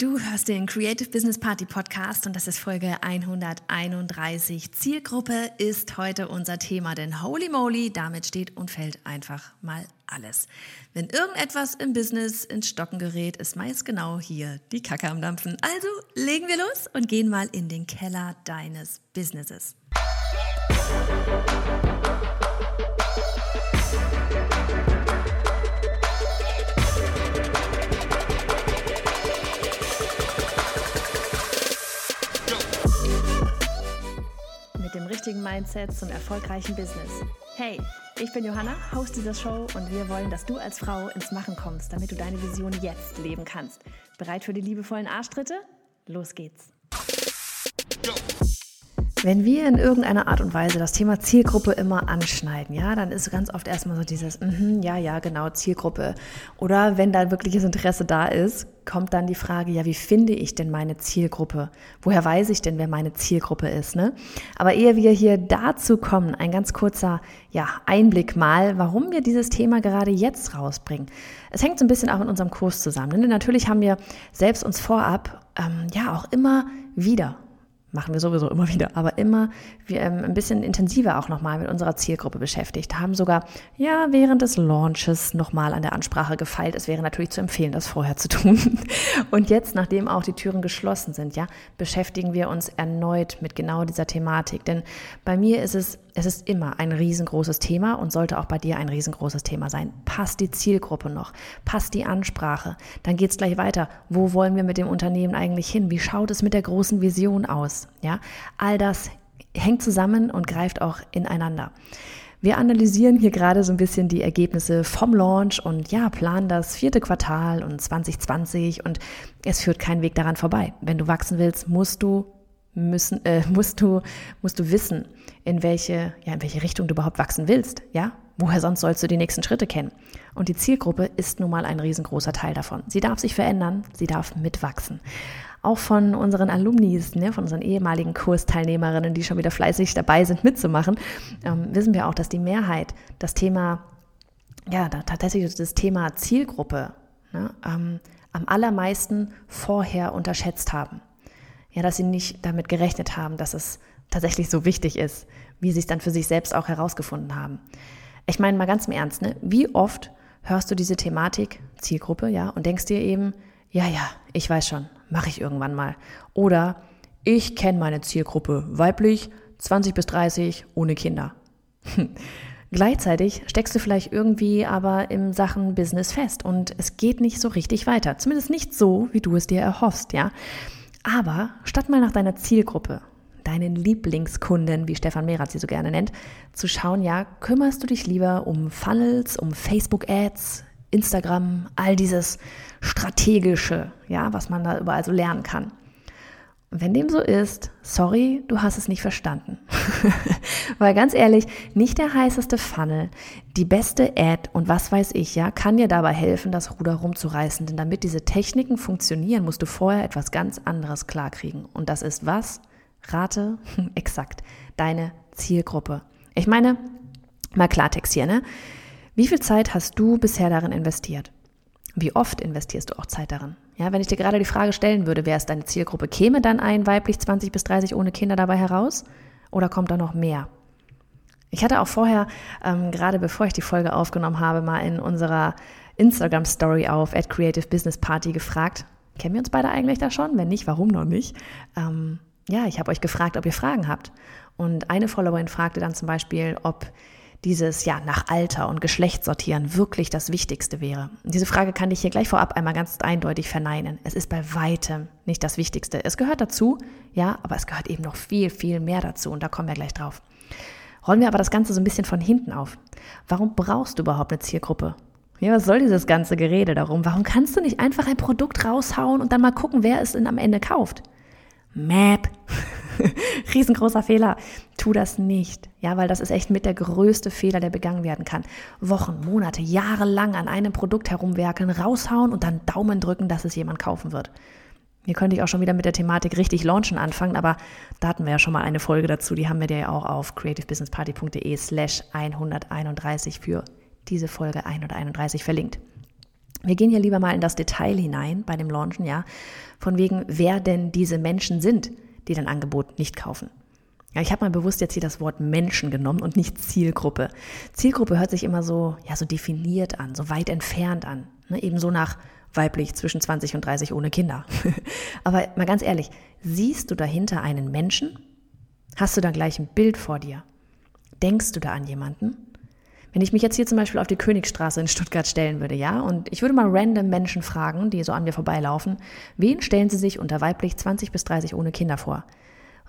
Du hörst den Creative Business Party Podcast und das ist Folge 131. Zielgruppe ist heute unser Thema, denn holy moly, damit steht und fällt einfach mal alles. Wenn irgendetwas im Business ins Stocken gerät, ist meist genau hier die Kacke am Dampfen. Also legen wir los und gehen mal in den Keller deines Businesses. Mit dem richtigen Mindset zum erfolgreichen Business. Hey, ich bin Johanna, Host dieser Show und wir wollen, dass du als Frau ins Machen kommst, damit du deine Vision jetzt leben kannst. Bereit für die liebevollen Arschtritte? Los geht's. Wenn wir in irgendeiner Art und Weise das Thema Zielgruppe immer anschneiden, ja, dann ist ganz oft erstmal so dieses, mm ja, ja, genau, Zielgruppe. Oder wenn da wirkliches Interesse da ist, kommt dann die Frage, ja, wie finde ich denn meine Zielgruppe? Woher weiß ich denn, wer meine Zielgruppe ist? Ne? Aber ehe wir hier dazu kommen, ein ganz kurzer ja, Einblick mal, warum wir dieses Thema gerade jetzt rausbringen. Es hängt so ein bisschen auch in unserem Kurs zusammen. Ne? Natürlich haben wir selbst uns vorab ähm, ja auch immer wieder machen wir sowieso immer wieder, aber immer wir, ähm, ein bisschen intensiver auch nochmal mit unserer Zielgruppe beschäftigt, haben sogar ja während des Launches nochmal an der Ansprache gefeilt. Es wäre natürlich zu empfehlen, das vorher zu tun. Und jetzt, nachdem auch die Türen geschlossen sind, ja, beschäftigen wir uns erneut mit genau dieser Thematik. Denn bei mir ist es es ist immer ein riesengroßes Thema und sollte auch bei dir ein riesengroßes Thema sein. Passt die Zielgruppe noch? Passt die Ansprache? Dann geht es gleich weiter. Wo wollen wir mit dem Unternehmen eigentlich hin? Wie schaut es mit der großen Vision aus? Ja, all das hängt zusammen und greift auch ineinander. Wir analysieren hier gerade so ein bisschen die Ergebnisse vom Launch und ja, planen das vierte Quartal und 2020 und es führt kein Weg daran vorbei. Wenn du wachsen willst, musst du müssen, äh, musst du, musst du wissen, in welche, ja, in welche Richtung du überhaupt wachsen willst, ja? Woher sonst sollst du die nächsten Schritte kennen? Und die Zielgruppe ist nun mal ein riesengroßer Teil davon. Sie darf sich verändern, sie darf mitwachsen. Auch von unseren Alumnis, ne, von unseren ehemaligen Kursteilnehmerinnen, die schon wieder fleißig dabei sind, mitzumachen, ähm, wissen wir auch, dass die Mehrheit das Thema, ja, tatsächlich das Thema Zielgruppe ne, ähm, am allermeisten vorher unterschätzt haben ja, dass sie nicht damit gerechnet haben, dass es tatsächlich so wichtig ist, wie sie es dann für sich selbst auch herausgefunden haben. Ich meine mal ganz im Ernst, ne? wie oft hörst du diese Thematik, Zielgruppe, ja, und denkst dir eben, ja, ja, ich weiß schon, mache ich irgendwann mal. Oder ich kenne meine Zielgruppe, weiblich, 20 bis 30, ohne Kinder. Gleichzeitig steckst du vielleicht irgendwie aber im Sachen Business fest und es geht nicht so richtig weiter. Zumindest nicht so, wie du es dir erhoffst, ja. Aber statt mal nach deiner Zielgruppe, deinen Lieblingskunden, wie Stefan Mehrath sie so gerne nennt, zu schauen, ja, kümmerst du dich lieber um Funnels, um Facebook-Ads, Instagram, all dieses strategische, ja, was man da überall so lernen kann. Wenn dem so ist, sorry, du hast es nicht verstanden. Weil ganz ehrlich, nicht der heißeste Funnel, die beste Ad und was weiß ich, ja, kann dir dabei helfen, das Ruder rumzureißen. Denn damit diese Techniken funktionieren, musst du vorher etwas ganz anderes klarkriegen. Und das ist was? Rate, exakt, deine Zielgruppe. Ich meine, mal Klartext hier, ne? Wie viel Zeit hast du bisher darin investiert? Wie oft investierst du auch Zeit darin? Ja, wenn ich dir gerade die Frage stellen würde, wer ist deine Zielgruppe, käme dann ein weiblich 20 bis 30 ohne Kinder dabei heraus? Oder kommt da noch mehr? Ich hatte auch vorher, ähm, gerade bevor ich die Folge aufgenommen habe, mal in unserer Instagram-Story auf at Creative Business Party gefragt, kennen wir uns beide eigentlich da schon? Wenn nicht, warum noch nicht? Ähm, ja, ich habe euch gefragt, ob ihr Fragen habt. Und eine Followerin fragte dann zum Beispiel, ob dieses ja nach Alter und Geschlecht sortieren wirklich das Wichtigste wäre? Diese Frage kann ich hier gleich vorab einmal ganz eindeutig verneinen. Es ist bei weitem nicht das Wichtigste. Es gehört dazu, ja, aber es gehört eben noch viel, viel mehr dazu und da kommen wir gleich drauf. Rollen wir aber das Ganze so ein bisschen von hinten auf. Warum brauchst du überhaupt eine Zielgruppe? Ja, was soll dieses ganze Gerede darum? Warum kannst du nicht einfach ein Produkt raushauen und dann mal gucken, wer es denn am Ende kauft? Map. Riesengroßer Fehler. Tu das nicht. Ja, weil das ist echt mit der größte Fehler, der begangen werden kann. Wochen, Monate, Jahre lang an einem Produkt herumwerkeln, raushauen und dann Daumen drücken, dass es jemand kaufen wird. Hier könnte ich auch schon wieder mit der Thematik richtig launchen anfangen, aber da hatten wir ja schon mal eine Folge dazu, die haben wir dir ja auch auf creativebusinessparty.de slash 131 für diese Folge 131 verlinkt. Wir gehen hier lieber mal in das Detail hinein bei dem Launchen, ja, von wegen, wer denn diese Menschen sind, die dein Angebot nicht kaufen. Ja, ich habe mal bewusst jetzt hier das Wort Menschen genommen und nicht Zielgruppe. Zielgruppe hört sich immer so, ja, so definiert an, so weit entfernt an. Ne? Ebenso nach weiblich zwischen 20 und 30 ohne Kinder. Aber mal ganz ehrlich, siehst du dahinter einen Menschen? Hast du da gleich ein Bild vor dir? Denkst du da an jemanden? Wenn ich mich jetzt hier zum Beispiel auf die Königstraße in Stuttgart stellen würde, ja, und ich würde mal random Menschen fragen, die so an mir vorbeilaufen, wen stellen sie sich unter weiblich 20 bis 30 ohne Kinder vor?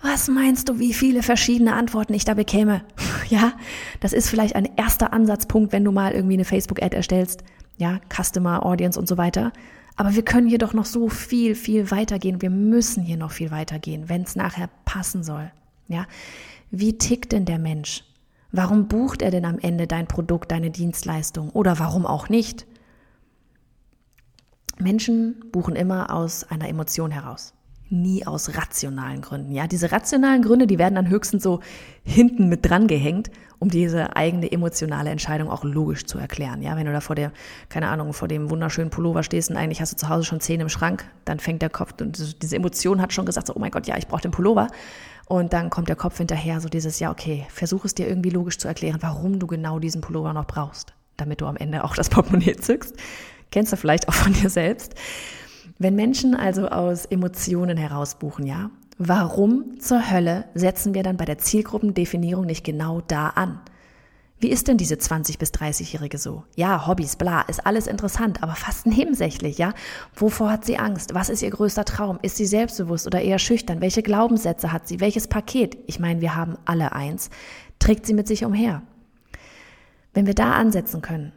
Was meinst du, wie viele verschiedene Antworten ich da bekäme? Ja, das ist vielleicht ein erster Ansatzpunkt, wenn du mal irgendwie eine Facebook-Ad erstellst. Ja, Customer, Audience und so weiter. Aber wir können hier doch noch so viel, viel weitergehen. Wir müssen hier noch viel weitergehen, wenn es nachher passen soll. Ja, wie tickt denn der Mensch? Warum bucht er denn am Ende dein Produkt, deine Dienstleistung? Oder warum auch nicht? Menschen buchen immer aus einer Emotion heraus nie aus rationalen Gründen. Ja, diese rationalen Gründe, die werden dann höchstens so hinten mit dran gehängt, um diese eigene emotionale Entscheidung auch logisch zu erklären. Ja, wenn du da vor der, keine Ahnung, vor dem wunderschönen Pullover stehst und eigentlich hast du zu Hause schon Zähne im Schrank, dann fängt der Kopf und diese Emotion hat schon gesagt, so, oh mein Gott, ja, ich brauche den Pullover. Und dann kommt der Kopf hinterher, so dieses, ja, okay, versuch es dir irgendwie logisch zu erklären, warum du genau diesen Pullover noch brauchst, damit du am Ende auch das Portemonnaie zückst. Kennst du vielleicht auch von dir selbst. Wenn Menschen also aus Emotionen heraus buchen, ja, warum zur Hölle setzen wir dann bei der Zielgruppendefinierung nicht genau da an? Wie ist denn diese 20- bis 30-Jährige so? Ja, Hobbys, bla, ist alles interessant, aber fast nebensächlich, ja? Wovor hat sie Angst? Was ist ihr größter Traum? Ist sie selbstbewusst oder eher schüchtern? Welche Glaubenssätze hat sie? Welches Paket? Ich meine, wir haben alle eins. Trägt sie mit sich umher? Wenn wir da ansetzen können,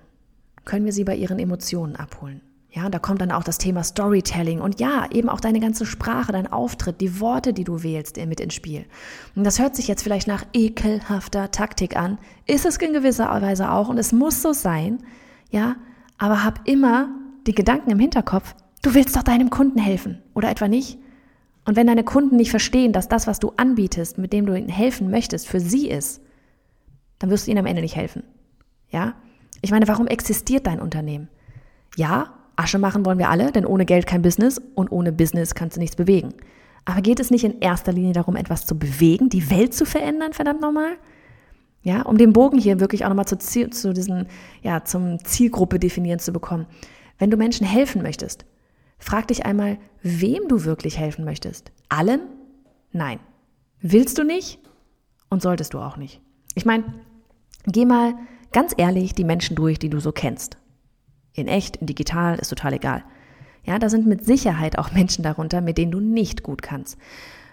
können wir sie bei ihren Emotionen abholen. Ja, da kommt dann auch das Thema Storytelling und ja, eben auch deine ganze Sprache, dein Auftritt, die Worte, die du wählst, mit ins Spiel. Und das hört sich jetzt vielleicht nach ekelhafter Taktik an, ist es in gewisser Weise auch und es muss so sein, ja, aber hab immer die Gedanken im Hinterkopf, du willst doch deinem Kunden helfen oder etwa nicht? Und wenn deine Kunden nicht verstehen, dass das, was du anbietest, mit dem du ihnen helfen möchtest, für sie ist, dann wirst du ihnen am Ende nicht helfen. Ja? Ich meine, warum existiert dein Unternehmen? Ja, Asche machen wollen wir alle, denn ohne Geld kein Business und ohne Business kannst du nichts bewegen. Aber geht es nicht in erster Linie darum, etwas zu bewegen, die Welt zu verändern, verdammt nochmal? Ja, um den Bogen hier wirklich auch nochmal zu, zu diesen, ja, zum Zielgruppe definieren zu bekommen. Wenn du Menschen helfen möchtest, frag dich einmal, wem du wirklich helfen möchtest. Allen? Nein. Willst du nicht? Und solltest du auch nicht. Ich meine, geh mal ganz ehrlich die Menschen durch, die du so kennst. In echt, in digital, ist total egal. Ja, da sind mit Sicherheit auch Menschen darunter, mit denen du nicht gut kannst.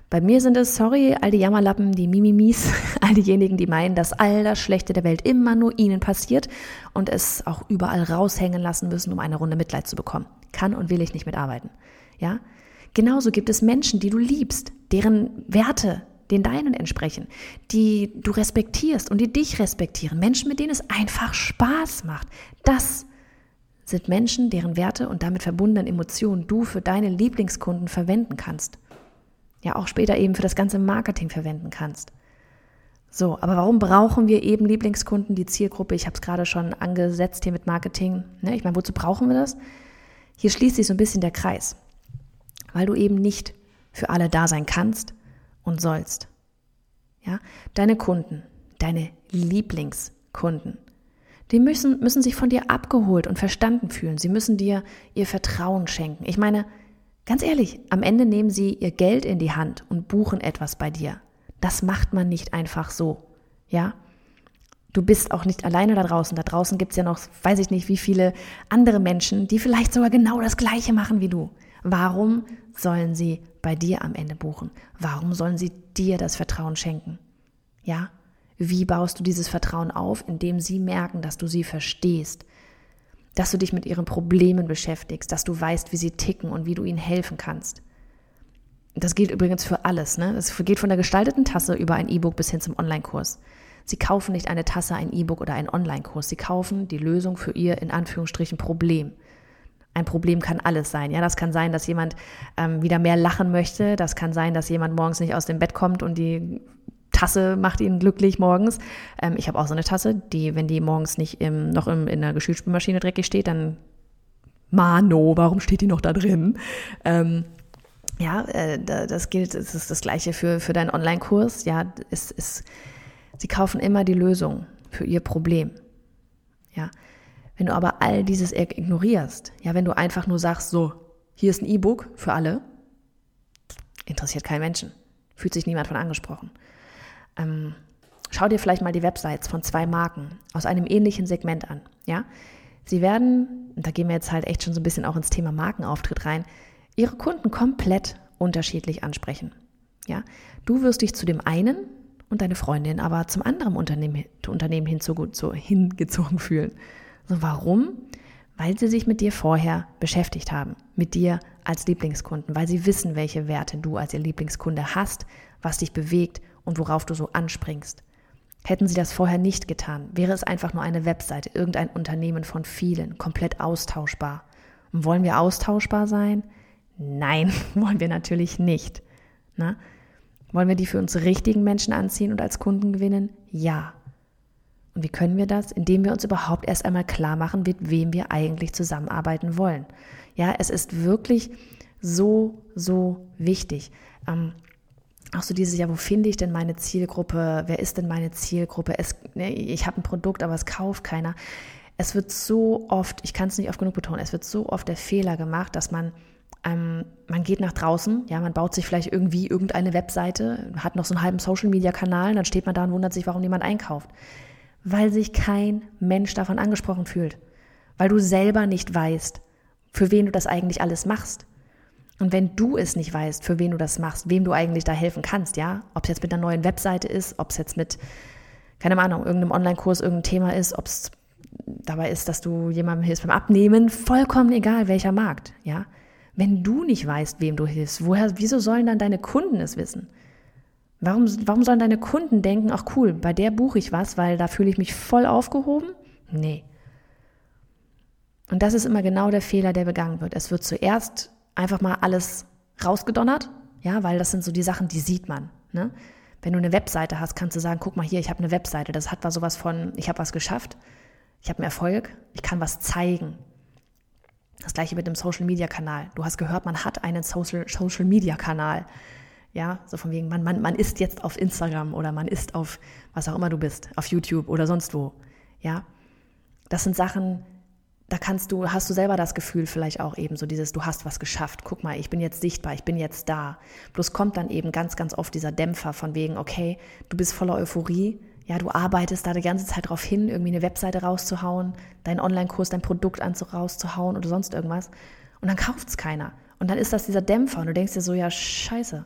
Bei mir sind es, sorry, all die Jammerlappen, die Mimimis, all diejenigen, die meinen, dass all das Schlechte der Welt immer nur ihnen passiert und es auch überall raushängen lassen müssen, um eine Runde Mitleid zu bekommen. Kann und will ich nicht mitarbeiten. Ja? Genauso gibt es Menschen, die du liebst, deren Werte den deinen entsprechen, die du respektierst und die dich respektieren. Menschen, mit denen es einfach Spaß macht. Das sind Menschen, deren Werte und damit verbundenen Emotionen du für deine Lieblingskunden verwenden kannst. Ja, auch später eben für das ganze Marketing verwenden kannst. So, aber warum brauchen wir eben Lieblingskunden, die Zielgruppe? Ich habe es gerade schon angesetzt hier mit Marketing. Ne? Ich meine, wozu brauchen wir das? Hier schließt sich so ein bisschen der Kreis, weil du eben nicht für alle da sein kannst und sollst. Ja, deine Kunden, deine Lieblingskunden die müssen, müssen sich von dir abgeholt und verstanden fühlen. Sie müssen dir ihr Vertrauen schenken. Ich meine, ganz ehrlich, am Ende nehmen sie ihr Geld in die Hand und buchen etwas bei dir. Das macht man nicht einfach so. Ja? Du bist auch nicht alleine da draußen. Da draußen gibt es ja noch, weiß ich nicht, wie viele andere Menschen, die vielleicht sogar genau das Gleiche machen wie du. Warum sollen sie bei dir am Ende buchen? Warum sollen sie dir das Vertrauen schenken? Ja? Wie baust du dieses Vertrauen auf, indem sie merken, dass du sie verstehst, dass du dich mit ihren Problemen beschäftigst, dass du weißt, wie sie ticken und wie du ihnen helfen kannst. Das gilt übrigens für alles. Ne? Das geht von der gestalteten Tasse über ein E-Book bis hin zum Online-Kurs. Sie kaufen nicht eine Tasse, ein E-Book oder einen Online-Kurs. Sie kaufen die Lösung für ihr in Anführungsstrichen Problem. Ein Problem kann alles sein. Ja, das kann sein, dass jemand ähm, wieder mehr lachen möchte. Das kann sein, dass jemand morgens nicht aus dem Bett kommt und die Tasse macht ihn glücklich morgens. Ähm, ich habe auch so eine Tasse, die, wenn die morgens nicht im, noch im, in der Geschirrspülmaschine dreckig steht, dann Mano, warum steht die noch da drin? Ähm, ja, äh, das gilt, es ist das Gleiche für, für deinen Online-Kurs. Ja, es ist, sie kaufen immer die Lösung für ihr Problem. Ja, wenn du aber all dieses ignorierst, ja, wenn du einfach nur sagst, so, hier ist ein E-Book für alle, interessiert keinen Menschen, fühlt sich niemand von angesprochen. Ähm, schau dir vielleicht mal die Websites von zwei Marken aus einem ähnlichen Segment an. Ja, sie werden, da gehen wir jetzt halt echt schon so ein bisschen auch ins Thema Markenauftritt rein, ihre Kunden komplett unterschiedlich ansprechen. Ja, du wirst dich zu dem einen und deine Freundin aber zum anderen Unternehmen, Unternehmen hingezogen fühlen. So, warum? Weil sie sich mit dir vorher beschäftigt haben, mit dir als Lieblingskunden, weil sie wissen, welche Werte du als ihr Lieblingskunde hast, was dich bewegt und worauf du so anspringst. Hätten sie das vorher nicht getan, wäre es einfach nur eine Webseite, irgendein Unternehmen von vielen, komplett austauschbar. Und wollen wir austauschbar sein? Nein, wollen wir natürlich nicht. Na? Wollen wir die für uns richtigen Menschen anziehen und als Kunden gewinnen? Ja. Und wie können wir das? Indem wir uns überhaupt erst einmal klar machen, mit wem wir eigentlich zusammenarbeiten wollen. Ja, es ist wirklich so, so wichtig. Ähm, auch so dieses, ja, wo finde ich denn meine Zielgruppe? Wer ist denn meine Zielgruppe? Es, ne, ich habe ein Produkt, aber es kauft keiner. Es wird so oft, ich kann es nicht oft genug betonen, es wird so oft der Fehler gemacht, dass man ähm, man geht nach draußen, ja, man baut sich vielleicht irgendwie irgendeine Webseite, hat noch so einen halben Social-Media-Kanal, dann steht man da und wundert sich, warum niemand einkauft. Weil sich kein Mensch davon angesprochen fühlt. Weil du selber nicht weißt, für wen du das eigentlich alles machst. Und wenn du es nicht weißt, für wen du das machst, wem du eigentlich da helfen kannst, ja, ob es jetzt mit einer neuen Webseite ist, ob es jetzt mit, keine Ahnung, irgendeinem Online-Kurs, irgendein Thema ist, ob es dabei ist, dass du jemandem hilfst beim Abnehmen, vollkommen egal, welcher Markt, ja. Wenn du nicht weißt, wem du hilfst, woher, wieso sollen dann deine Kunden es wissen? Warum, warum sollen deine Kunden denken, ach cool, bei der buche ich was, weil da fühle ich mich voll aufgehoben? Nee. Und das ist immer genau der Fehler, der begangen wird. Es wird zuerst einfach mal alles rausgedonnert, ja, weil das sind so die Sachen, die sieht man. Ne? Wenn du eine Webseite hast, kannst du sagen, guck mal hier, ich habe eine Webseite, das hat was sowas von, ich habe was geschafft, ich habe einen Erfolg, ich kann was zeigen. Das gleiche mit dem Social Media Kanal. Du hast gehört, man hat einen Social, Social Media Kanal. Ja, so von wegen, man, man, man ist jetzt auf Instagram oder man ist auf was auch immer du bist, auf YouTube oder sonst wo. Ja, das sind Sachen, da kannst du, hast du selber das Gefühl vielleicht auch eben so dieses, du hast was geschafft. Guck mal, ich bin jetzt sichtbar, ich bin jetzt da. Bloß kommt dann eben ganz, ganz oft dieser Dämpfer von wegen, okay, du bist voller Euphorie, ja, du arbeitest da die ganze Zeit drauf hin, irgendwie eine Webseite rauszuhauen, deinen Online-Kurs, dein Produkt rauszuhauen oder sonst irgendwas. Und dann kauft es keiner. Und dann ist das dieser Dämpfer und du denkst dir so, ja, scheiße.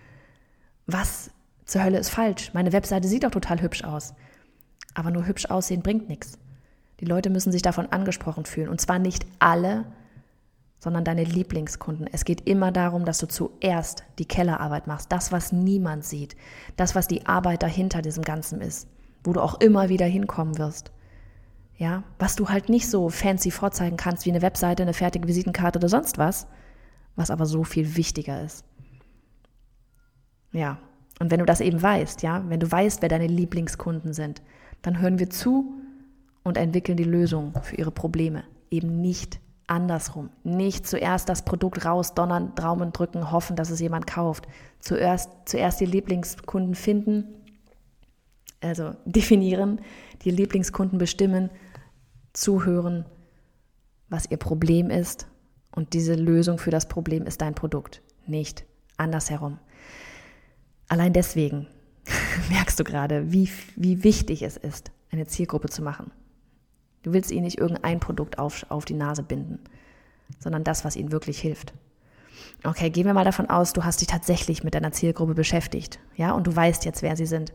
Was zur Hölle ist falsch? Meine Webseite sieht doch total hübsch aus. Aber nur hübsch aussehen bringt nichts. Die Leute müssen sich davon angesprochen fühlen. Und zwar nicht alle, sondern deine Lieblingskunden. Es geht immer darum, dass du zuerst die Kellerarbeit machst, das, was niemand sieht, das, was die Arbeit dahinter diesem Ganzen ist, wo du auch immer wieder hinkommen wirst. Ja, was du halt nicht so fancy vorzeigen kannst wie eine Webseite, eine fertige Visitenkarte oder sonst was, was aber so viel wichtiger ist. Ja, und wenn du das eben weißt, ja, wenn du weißt, wer deine Lieblingskunden sind, dann hören wir zu und entwickeln die Lösung für ihre Probleme, eben nicht andersrum. Nicht zuerst das Produkt rausdonnern, Daumen drücken, hoffen, dass es jemand kauft. Zuerst, zuerst die Lieblingskunden finden, also definieren, die Lieblingskunden bestimmen, zuhören, was ihr Problem ist. Und diese Lösung für das Problem ist dein Produkt, nicht andersherum. Allein deswegen merkst du gerade, wie, wie wichtig es ist, eine Zielgruppe zu machen. Du willst ihnen nicht irgendein Produkt auf, auf die Nase binden, sondern das, was ihnen wirklich hilft. Okay, gehen wir mal davon aus, du hast dich tatsächlich mit deiner Zielgruppe beschäftigt, ja, und du weißt jetzt, wer sie sind.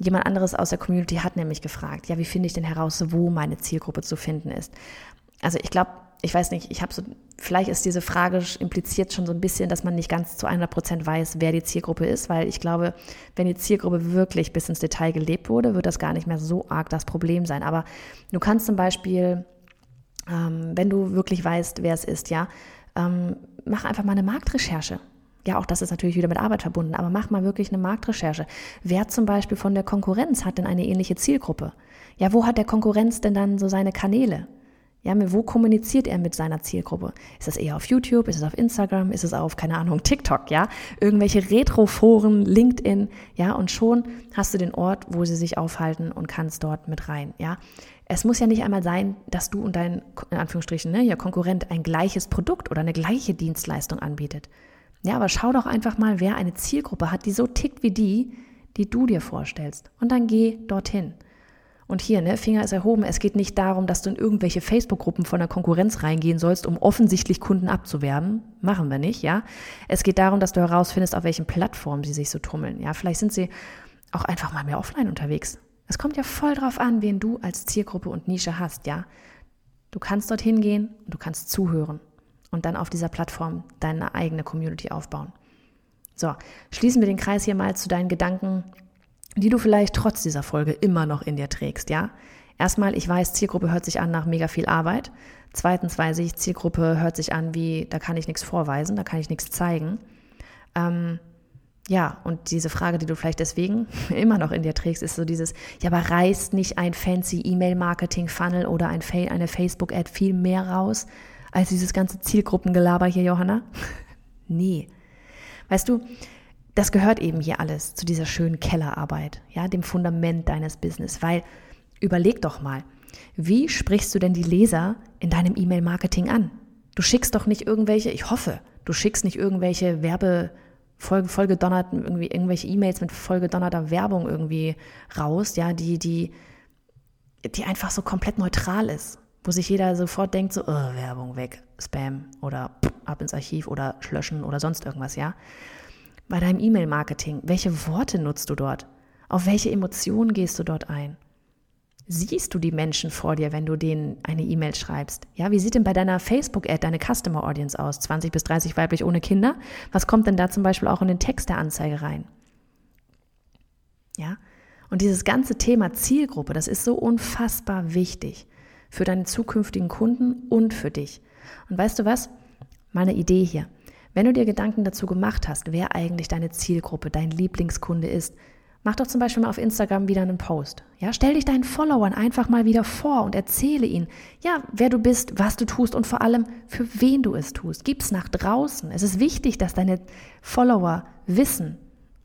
Jemand anderes aus der Community hat nämlich gefragt, ja, wie finde ich denn heraus, wo meine Zielgruppe zu finden ist? Also ich glaube, ich weiß nicht, ich habe so, vielleicht ist diese Frage impliziert schon so ein bisschen, dass man nicht ganz zu 100 Prozent weiß, wer die Zielgruppe ist, weil ich glaube, wenn die Zielgruppe wirklich bis ins Detail gelebt wurde, wird das gar nicht mehr so arg das Problem sein. Aber du kannst zum Beispiel, ähm, wenn du wirklich weißt, wer es ist, ja, ähm, mach einfach mal eine Marktrecherche. Ja, auch das ist natürlich wieder mit Arbeit verbunden, aber mach mal wirklich eine Marktrecherche. Wer zum Beispiel von der Konkurrenz hat denn eine ähnliche Zielgruppe? Ja, wo hat der Konkurrenz denn dann so seine Kanäle? Ja, wo kommuniziert er mit seiner Zielgruppe? Ist das eher auf YouTube? Ist es auf Instagram? Ist es auf, keine Ahnung, TikTok? Ja, irgendwelche Retroforen, LinkedIn? Ja, und schon hast du den Ort, wo sie sich aufhalten und kannst dort mit rein. Ja, es muss ja nicht einmal sein, dass du und dein, in Anführungsstrichen, ne, ja, Konkurrent ein gleiches Produkt oder eine gleiche Dienstleistung anbietet. Ja, aber schau doch einfach mal, wer eine Zielgruppe hat, die so tickt wie die, die du dir vorstellst. Und dann geh dorthin. Und hier, ne, Finger ist erhoben. Es geht nicht darum, dass du in irgendwelche Facebook-Gruppen von der Konkurrenz reingehen sollst, um offensichtlich Kunden abzuwerben. Machen wir nicht, ja. Es geht darum, dass du herausfindest, auf welchen Plattformen sie sich so tummeln. Ja, vielleicht sind sie auch einfach mal mehr offline unterwegs. Es kommt ja voll drauf an, wen du als Zielgruppe und Nische hast, ja. Du kannst dorthin gehen und du kannst zuhören und dann auf dieser Plattform deine eigene Community aufbauen. So, schließen wir den Kreis hier mal zu deinen Gedanken die du vielleicht trotz dieser Folge immer noch in dir trägst, ja? Erstmal, ich weiß, Zielgruppe hört sich an nach mega viel Arbeit. Zweitens weiß ich, Zielgruppe hört sich an wie, da kann ich nichts vorweisen, da kann ich nichts zeigen. Ähm, ja, und diese Frage, die du vielleicht deswegen immer noch in dir trägst, ist so dieses, ja, aber reißt nicht ein fancy E-Mail-Marketing-Funnel oder ein, eine Facebook-Ad viel mehr raus als dieses ganze Zielgruppengelaber hier, Johanna? nee. Weißt du, das gehört eben hier alles zu dieser schönen Kellerarbeit, ja, dem Fundament deines Business, weil überleg doch mal, wie sprichst du denn die Leser in deinem E-Mail-Marketing an? Du schickst doch nicht irgendwelche, ich hoffe, du schickst nicht irgendwelche Werbe voll, vollgedonnerten, irgendwie irgendwelche E-Mails mit vollgedonnerter Werbung irgendwie raus, ja, die, die, die einfach so komplett neutral ist, wo sich jeder sofort denkt, so, oh, Werbung weg, Spam oder ab ins Archiv oder löschen oder sonst irgendwas, ja bei deinem E-Mail-Marketing? Welche Worte nutzt du dort? Auf welche Emotionen gehst du dort ein? Siehst du die Menschen vor dir, wenn du denen eine E-Mail schreibst? Ja, wie sieht denn bei deiner Facebook-Ad deine Customer Audience aus? 20 bis 30 weiblich ohne Kinder? Was kommt denn da zum Beispiel auch in den Text der Anzeige rein? Ja, und dieses ganze Thema Zielgruppe, das ist so unfassbar wichtig für deine zukünftigen Kunden und für dich. Und weißt du was? Meine Idee hier. Wenn du dir Gedanken dazu gemacht hast, wer eigentlich deine Zielgruppe, dein Lieblingskunde ist, mach doch zum Beispiel mal auf Instagram wieder einen Post. Ja, stell dich deinen Followern einfach mal wieder vor und erzähle ihnen, ja, wer du bist, was du tust und vor allem, für wen du es tust. Gib's nach draußen. Es ist wichtig, dass deine Follower wissen,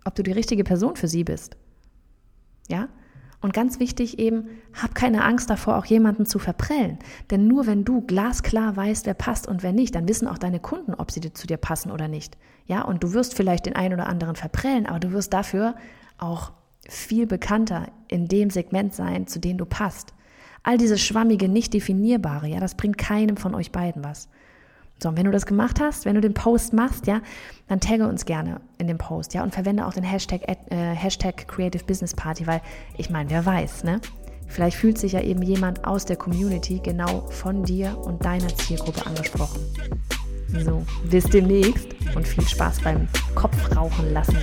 ob du die richtige Person für sie bist. Ja? Und ganz wichtig eben, hab keine Angst davor, auch jemanden zu verprellen. Denn nur wenn du glasklar weißt, wer passt und wer nicht, dann wissen auch deine Kunden, ob sie zu dir passen oder nicht. Ja, und du wirst vielleicht den einen oder anderen verprellen, aber du wirst dafür auch viel bekannter in dem Segment sein, zu dem du passt. All diese schwammige, nicht definierbare, ja, das bringt keinem von euch beiden was. So, und wenn du das gemacht hast, wenn du den Post machst, ja, dann tagge uns gerne in dem Post, ja, und verwende auch den Hashtag, äh, Hashtag Creative Business Party, weil ich meine, wer weiß, ne? Vielleicht fühlt sich ja eben jemand aus der Community genau von dir und deiner Zielgruppe angesprochen. So, bis demnächst und viel Spaß beim Kopfrauchen lassen.